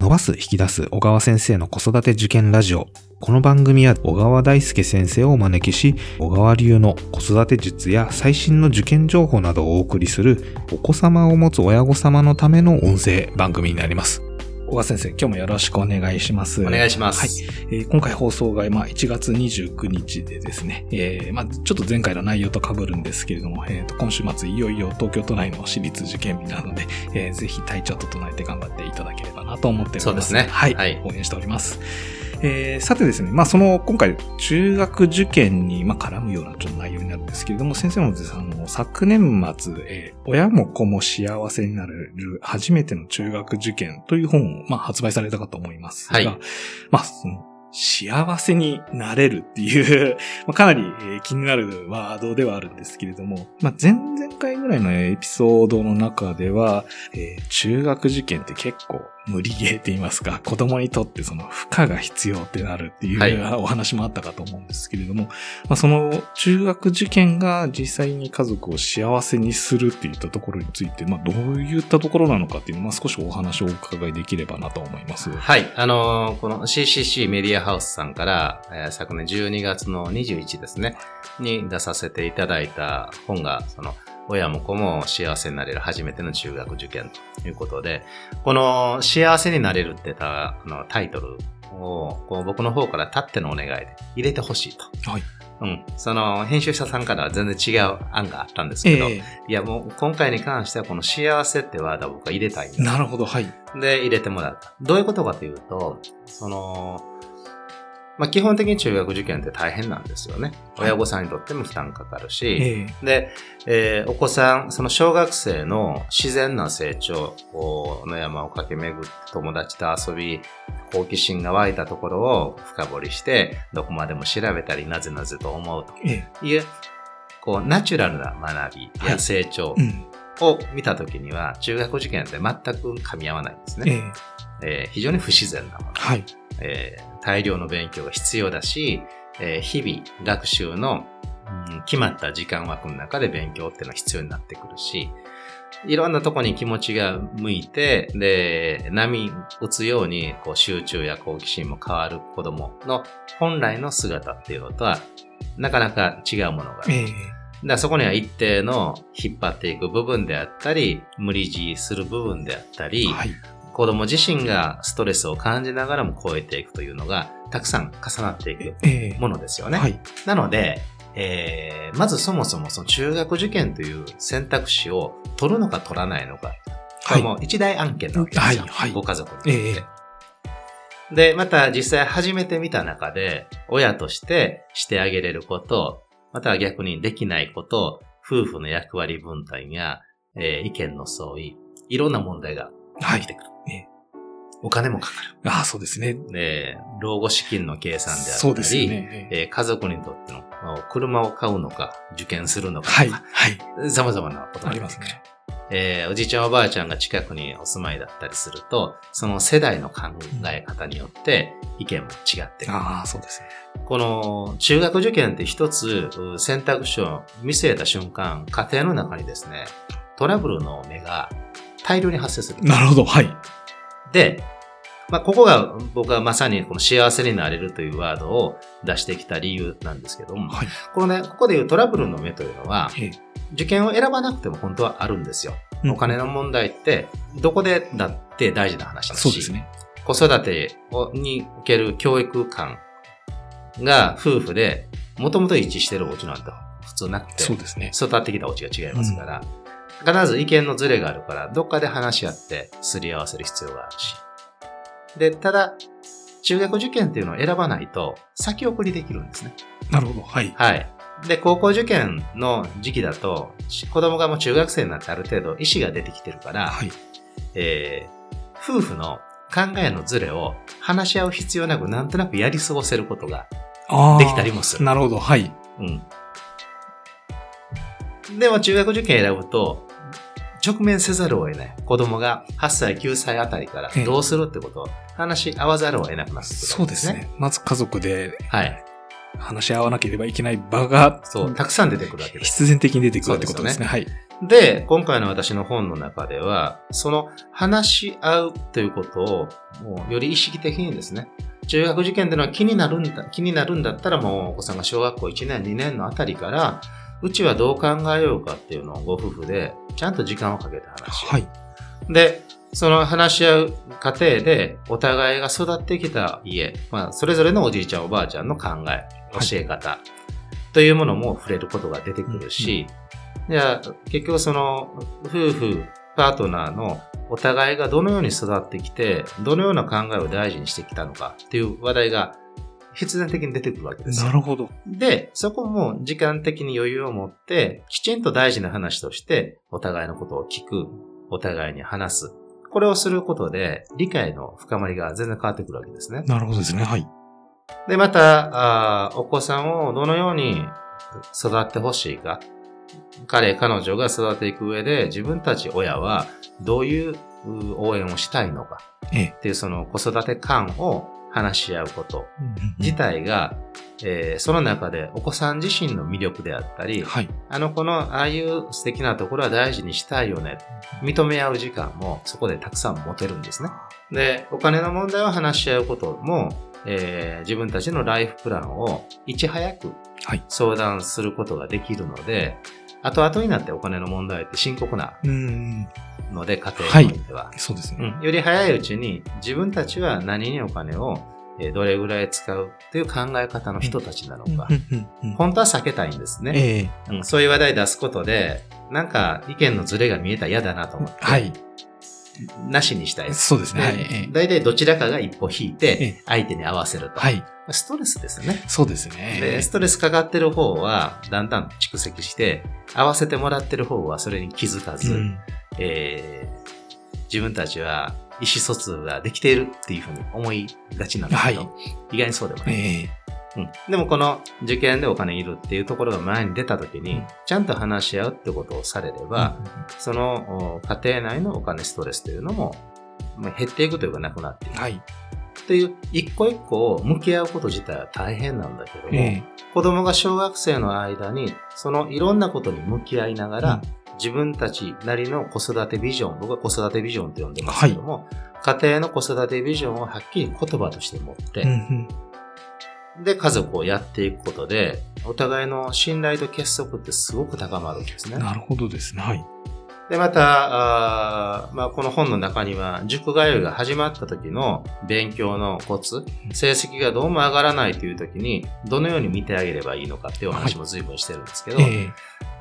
伸ばす引き出す小川先生の子育て受験ラジオ。この番組は小川大輔先生をお招きし、小川流の子育て術や最新の受験情報などをお送りする、お子様を持つ親御様のための音声番組になります。小川先生、今日もよろしくお願いします。お願いします。はい。えー今回放送が、まあ、1月29日でですね、えーまあ、ちょっと前回の内容と被るんですけれども、えーと、今週末いよいよ東京都内の私立受験日なので、えーぜひ体調整えて頑張っていただけなと思っております。そうですねはい。はい応援しております。えーさてですね、まあ、その、今回、中学受験に、まあ、絡むようなちょっと内容になるんですけれども、先生もですね、あの、昨年末、えー親も子も幸せになれる初めての中学受験という本を、まあ、発売されたかと思いますが、はいまあ、その、幸せになれるっていう、まあ、かなり、えー気になるワードではあるんですけれども、まあ、前々回ぐらいのエピソードの中では、えー中学受験って結構無理ゲーって言いますか、子供にとってその負荷が必要ってなるっていう、はいお話もあったかと思うんですけれども、まあ、その中学受験が実際に家族を幸せにするっていったところについて、まあ、どういったところなのかっていうのを、まあ、少しお話をお伺いできればなと思います。はい。あのーこの CCC メディアハウスさんから、えー昨年12月の21ですね、に出させていただいた本が、その、親も子も幸せになれる初めての中学受験ということで、この幸せになれるってたあのタイトルをこう僕の方からたってのお願いで入れてほしいと。はい。うん。その編集者さんからは全然違う案があったんですけど、えいやもう今回に関してはこの幸せってワードを僕は入れたいなるほど、はい。で、入れてもらった。どういうことかというと、その、まあ、基本的に中学受験って大変なんですよね。はい親御さんにとっても負担かかるし、ええで、えーお子さん、その小学生の自然な成長の山を駆け巡って友達と遊び、好奇心が湧いたところを深掘りして、どこまでも調べたり、なぜなぜと思うええという、こう、ナチュラルな学びやはい成長うん。を見たときには、中学受験って全く噛み合わないんですね。えええー非常に不自然なもの、はい。えー大量の勉強が必要だし、えー日々学習の、うん決まった時間枠の中で勉強っていうのは必要になってくるし、いろんなとこに気持ちが向いて、で、波打つようにこう集中や好奇心も変わる子供の本来の姿っていうのとは、なかなか違うものがある。ええだそこには一定の引っ張っていく部分であったり、無理強いする部分であったり、はい。子供自身がストレスを感じながらも超えていくというのが、たくさん重なっていくええものですよね。はい。なので、えーまずそもそもその中学受験という選択肢を取るのか取らないのか、これも一大案件なわけですよ。はいはいご家族にとって。ええで、また実際始めてみた中で、親としてしてあげれること、または逆にできないこと、夫婦の役割分担や、えー意見の相違、いろんな問題がはい起きてくる。ええお金もかかああ、そうですね。る。で、老後資金の計算であったり、そうですよね。えええー家族にとっての車を買うのか、受験するのかはい。とか、はい。様々なことあが出てくる。りますね。えーおじいちゃんおばあちゃんが近くにお住まいだったりすると、その世代の考え方によって意見も違ってくる。ああ、そうですね。この中学受験って一つう選択肢を見据えた瞬間、家庭の中にですね、トラブルの芽が大量に発生する。なるほど。はい。で、まあ、ここが僕はまさにこの幸せになれるというワードを出してきた理由なんですけども、はい。このね、ここでいうトラブルの芽というのは、ええ受験を選ばなくても本当はあるんですよ。うんお金の問題って、どこでだって大事な話だし、そうですね。子育てをにおける教育観が夫婦で、もともと一致してるお家なんて普通なくて、そうですね。育ってきたお家が違いますから、必ず意見のズレがあるから、どっかで話し合ってすり合わせる必要があるし。で、ただ、中学受験っていうのを選ばないと、先送りできるんですね。なるほど。はい。はい。で、高校受験の時期だと、し子供がもう中学生になってある程度意思が出てきてるから、はい。えー夫婦の考えのズレを話し合う必要なく、なんとなくやり過ごせることが。できたりもするなるほど。はい。うん。でも中学受験選ぶと、直面せざるを得ない。子供が8歳、9歳あたりからええどうするってことを話し合わざるを得なくなってくる、そうですね。。まず家族ではい。話し合わなければいけない場が、そう、たくさん出てくるわけです。必然的に出てくるってことですね。はい。で、今回の私の本の中では、その話し合うということを、もうより意識的にですね、中学受験っていうのは気になるんだ、気になるんだったらもうお子さんが小学校1年、2年のあたりから、うちはどう考えようかっていうのをご夫婦でちゃんと時間をかけて話し合う。はい。で、その話し合う過程でお互いが育ってきた家、まあ、それぞれのおじいちゃんおばあちゃんの考え、教え方、というものも触れることが出てくるし、じゃあ結局その夫婦、パートナーのお互いがどのように育ってきて、どのような考えを大事にしてきたのかっていう話題が必然的に出てくるわけですなるほど。で、そこも時間的に余裕を持って、きちんと大事な話として、お互いのことを聞く、お互いに話す。これをすることで、理解の深まりが全然変わってくるわけですね。なるほどですね。はい。で、また、あお子さんをどのように育ってほしいか。彼、彼女が育っていく上で、自分たち親はどういう応援をしたいのか。っていうその子育て感を話し合うこと自体が、えー、その中でお子さん自身の魅力であったり、はい、あの子のああいう素敵なところは大事にしたいよね。認め合う時間もそこでたくさん持てるんですね。で、お金の問題を話し合うことも、えー、自分たちのライフプランをいち早く相談することができるので、はい、後々になってお金の問題って深刻なので、家庭においては、はい。そうですね、うん。より早いうちに自分たちは何にお金をどれぐらい使うという考え方の人たちなのか、本当は避けたいんですね、えーうん、そういう話題出すことで、なんか意見のズレが見えたら嫌だなと思って、はい、なしにしたい。そうですね。はい。大体どちらかが一歩引いて、相手に合わせると。はい。ストレスですね。そうですね。で、ストレスかかってる方は、だんだん蓄積して、合わせてもらってる方はそれに気づかず、うん、えー、自分たちは意思疎通ができているっていうふうに思いがちなんだけど、はい、意外にそうでもない。えーうん、でもこの受験でお金いるっていうところが前に出た時に、ちゃんと話し合うってことをされれば、その家庭内のお金ストレスというのも減っていくというかなくなっていく。はい。という一個一個を向き合うこと自体は大変なんだけども、えー、子供が小学生の間にそのいろんなことに向き合いながら、うん、自分たちなりの子育てビジョン、僕は子育てビジョンと呼んでますけども、はい、家庭の子育てビジョンをはっきり言葉として持って、うんうんで、家族をやっていくことで、お互いの信頼と結束ってすごく高まるんですね。なるほどですね。はい。で、また、あまあ、この本の中には、塾通いが始まった時の勉強のコツ、成績がどうも上がらないという時に、どのように見てあげればいいのかっていう話も随分してるんですけど、はいえ。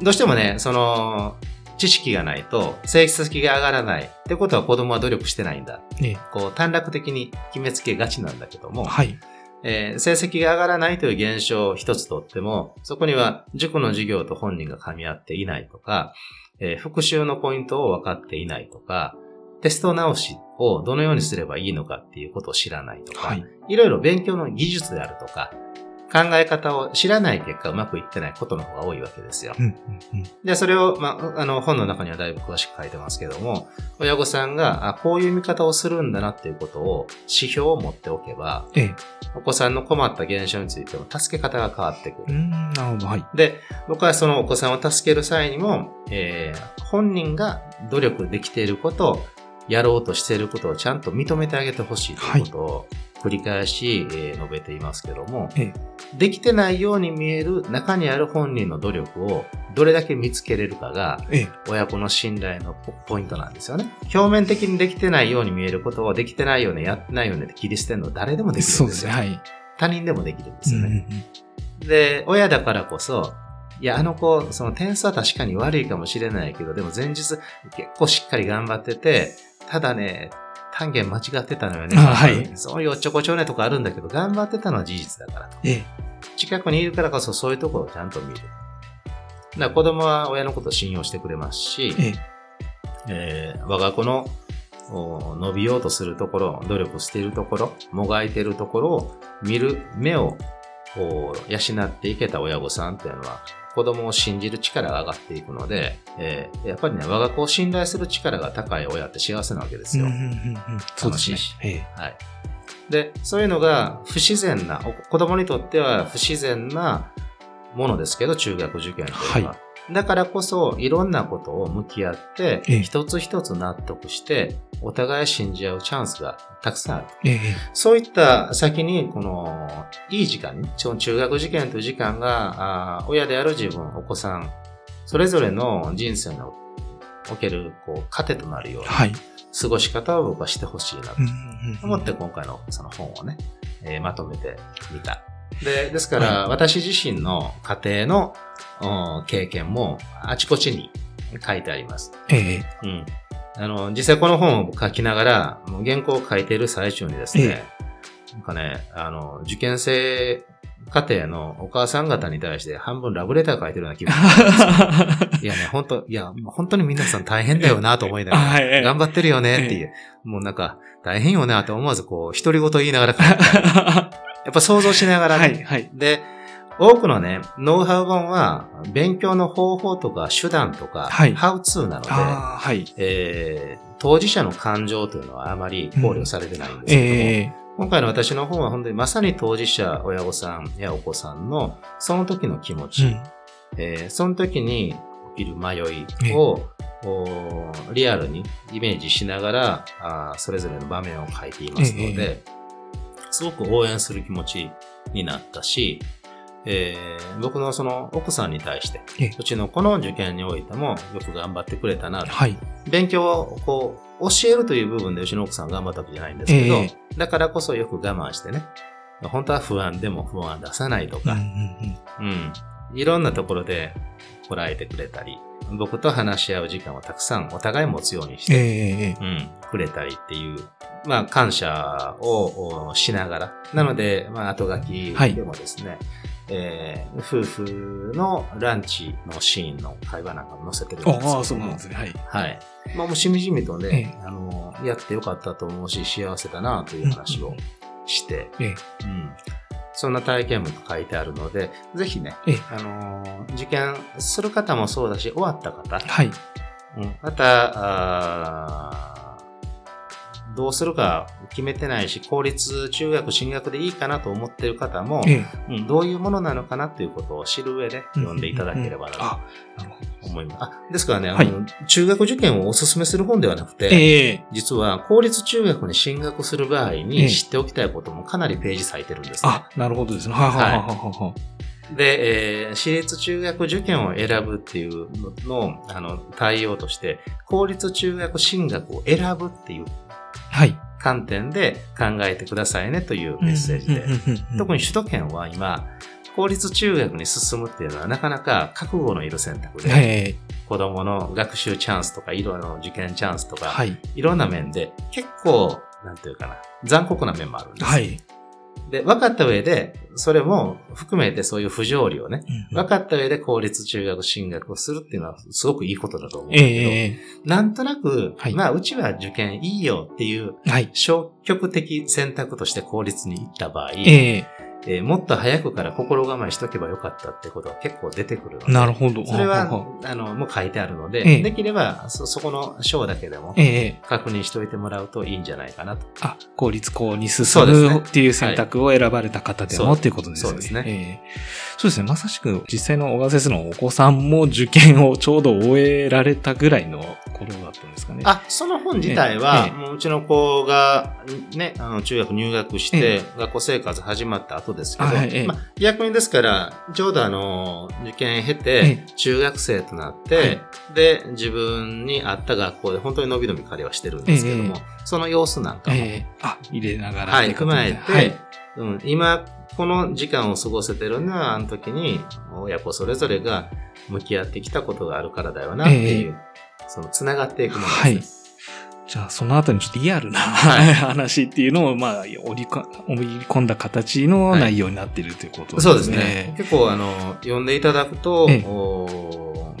ー、どうしてもね、その、知識がないと成績が上がらないってことは子供は努力してないんだ。えー、こう短絡的に決めつけがちなんだけども、はい、えー、成績が上がらないという現象を一つとっても、そこには塾の授業と本人が噛み合っていないとか、えー、復習のポイントを分かっていないとか、テスト直しをどのようにすればいいのかっていうことを知らないとか、はい、いろいろ勉強の技術であるとか、考え方を知らない結果うまくいってないことの方が多いわけですよ。うんうんうん、で、それを、まあ、あの、本の中にはだいぶ詳しく書いてますけども、親御さんが、あ、こういう見方をするんだなっていうことを、指標を持っておけば、ええ、お子さんの困った現象についても助け方が変わってくる。なるほど、はい。で、僕はそのお子さんを助ける際にも、えー、本人が努力できていること、やろうとしていることをちゃんと認めてあげてほしいということを、繰り返し、え述べていますけども、ええ、できてないように見える中にある本人の努力をどれだけ見つけれるかが、親子の信頼のポイントなんですよね。表面的にできてないように見えることをできてないよね、やってないよねって切り捨てるの誰でもできるんですよ。すね。はい。他人でもできるんですよね。うん、で、親だからこそ、いや、あの子、その点数は確かに悪いかもしれないけど、でも前日結構しっかり頑張ってて、ただね、単元間違ってたのよね。はい。そういうおっちょこちょねとかあるんだけど、頑張ってたのは事実だからと。ええ。近くにいるからこそそういうところをちゃんと見る。だ子供は親のことを信用してくれますし、えええー、我が子の伸びようとするところ、努力しているところ、もがいているところを見る目を養っていけた親御さんっていうのは、子供を信じる力が上がっていくので、えー、やっぱりね、我が子を信頼する力が高い親って幸せなわけですよ。そうですね。はい。で、そういうのが不自然な、子供にとっては不自然なものですけど、中学受験というのは。はい、だからこそ、いろんなことを向き合って、ええ一つ一つ納得して、お互い信じ合うチャンスがたくさんある。ええそういった先に、この、いい時間に、その中学受験という時間が、あー親である自分、お子さん、それぞれの人生のおける、こう、糧となるようなはい。過ごし方を僕はしてほしいなと思って今回のその本をね、えーまとめてみた。で、ですから、私自身の家庭のうん経験もあちこちに書いてあります。ええうん。あの、実際この本を書きながら、もう原稿を書いている最中にですね、なんかね、あの、受験生家庭のお母さん方に対して半分ラブレター書いてるような気分 いやね、本当いや、本当に皆さん大変だよなと思いながら、はい。ええ頑張ってるよねっていう、もうなんか、大変よなって思わずこう、独り言言いながら書いて やっぱ想像しながらね、はい、はい。で、多くのね、ノウハウ本は、勉強の方法とか手段とか、はい。ハウツーなので、はい。えー当事者の感情というのはあまり考慮されてないんですけども、ええ今回の私の本は本当にまさに当事者、親御さんやお子さんのその時の気持ち、うん。えーその時に起きる迷いを、リアルにイメージしながらあーそれぞれの場面を書いていますので、すごく応援する気持ちになったし、えー僕のその奥さんに対してええ、うちの子の受験においてもよく頑張ってくれたなとはい。勉強をこう教えるという部分でうちの奥さん頑張ったわけじゃないんですけど、ええだからこそよく我慢してね、本当は不安でも不安出さないとか、うんうんうんうん。いろんなところでこらえてくれたり、僕と話し合う時間をたくさんお互い持つようにして、うん、くれたりっていう、まあ、感謝をおしながら。なので、まあ、後書きはいでもですね、えー夫婦のランチのシーンの会話なんかも載せてるんですけどもああ、そうなんですね。はい。はい。まあ、もうしみじみとね、えあの、やってよかったと思うし、幸せだなという話をして、ええうん。そんな体験も書いてあるので、ぜひね、ええあのー受験する方もそうだし、終わった方、はい。うん、また、あーどうするか決めてないし、公立中学進学でいいかなと思っている方も、ええうん、どういうものなのかなということを知る上で読んでいただければなと。思います。あですからね、あのはい中学受験をお勧めする本ではなくて、ええ実は公立中学に進学する場合ええに知っておきたいこともかなりページ割いてるんですね。あ、なるほどですね。はいはいはいはいはで、えー私立中学受験を選ぶっていうののあの対応として、公立中学進学を選ぶっていう。観点で考えてくださいねというメッセージで。特に、に首都圏は今、公立中学に進むっていうのはなかなか覚悟のいる選択で、え子供の学習チャンスとか、いろいろな受験チャンスとか、えはい。いろんな面で結構、なんていうかな、残酷な面もあるんです。はい。で、分かった上で、それも含めてそういう不条理をね、分かった上で公立中学進学をするっていうのはすごくいいことだと思うんだえけど、え。なんとなく、はい。まあ、うちは受験いいよっていうはい。消極的選択として公立に行った場合、えええーもっと早くから心構えしとけばよかったってことは結構出てくるので、なるほど。それはは、あの、もう書いてあるので、ええできればそ、そこの章だけでもええ確認しておいてもらうといいんじゃないかなと。あ、公立校に進むっていう選択を選ばれた方でもっていうことですよね。そうですねええそうですね。まさしく実際の小川先生のお子さんも受験をちょうど終えられたぐらいの頃だったんですかね。あ、その本自体は、ええもううちの子が、ね、あの、中学入学して、学校生活始まった後ですけど、あはいええ。まあ、逆にですから、ちょうどあの、受験経えて、中学生となって、はい。で、自分に合った学校で本当に伸び伸び彼はしてるんですけども、えその様子なんかも、ええ。あ、入れながら。はい、踏まえて、はい。うん、今、この時間を過ごせてるのは、あの時に、親子それぞれが向き合ってきたことがあるからだよな、っていう、その、繋がっていくものですね。はいじゃあ、その後にちょっとリアルな、はい話っていうのを、まあ、織り込んだ形のはい内容になっているということですね。そうですね。結構、あの、読んでいただくと、ええお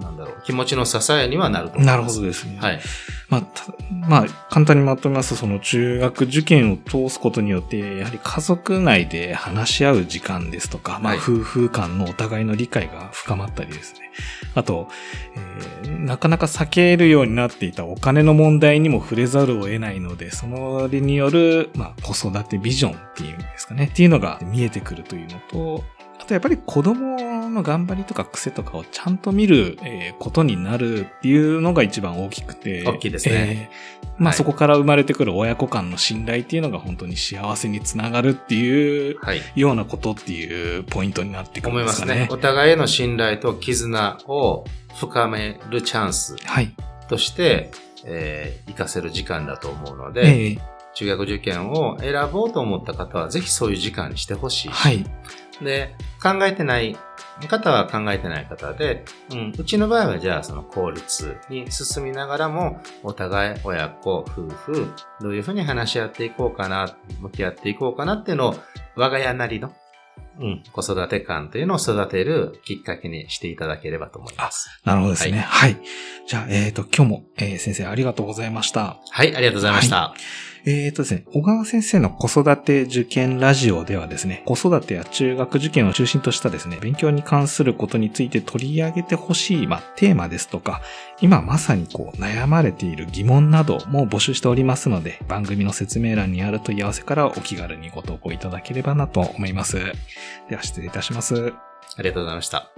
なんだろう、気持ちの支えにはなると思います。なるほどですね。はい。まあ、たまあ、簡単にまとめますと、その中学受験を通すことによって、やはり家族内で話し合う時間ですとか、まあ、はい夫婦間のお互いの理解が深まったりですね。あと、えーなかなか避けるようになっていたお金の問題にも触れざるを得ないので、そのによる、まあ、子育てビジョンっていうんですかね、っていうのが見えてくるというのと、あとやっぱり子供人の頑張りとか癖とかをちゃんと見る、えーことになるっていうのが一番大きくて。大きいですねえーまあ、はいそこから生まれてくる親子間の信頼っていうのが本当に幸せにつながるっていうはい。ようなことっていうポイントになってくるん思いますすねでかね。。お互いへの信頼と絆を深めるチャンスはい。として、えー活かせる時間だと思うので、ええ中学受験を選ぼうと思った方は、ぜひそういう時間にしてほしいし、はい。で、考えてない方は考えてない方で、うん、うちの場合はじゃあその効率に進みながらも、お互い親子、夫婦、どういうふうに話し合っていこうかな、向き合っていこうかなっていうのを、我が家なりの、うん、子育て感というのを育てるきっかけにしていただければと思います。なるほどですね。はい。じゃあ、えっ、と、今日も、えー先生ありがとうございました。はい、ありがとうございました。えーとですね、小川先生の子育て受験ラジオではですね、子育てや中学受験を中心としたですね、勉強に関することについて取り上げてほしい、ま、テーマですとか、今まさにこう悩まれている疑問なども募集しておりますので、番組の説明欄にある問い合わせからお気軽にご投稿いただければなと思います。では失礼いたします。ありがとうございました。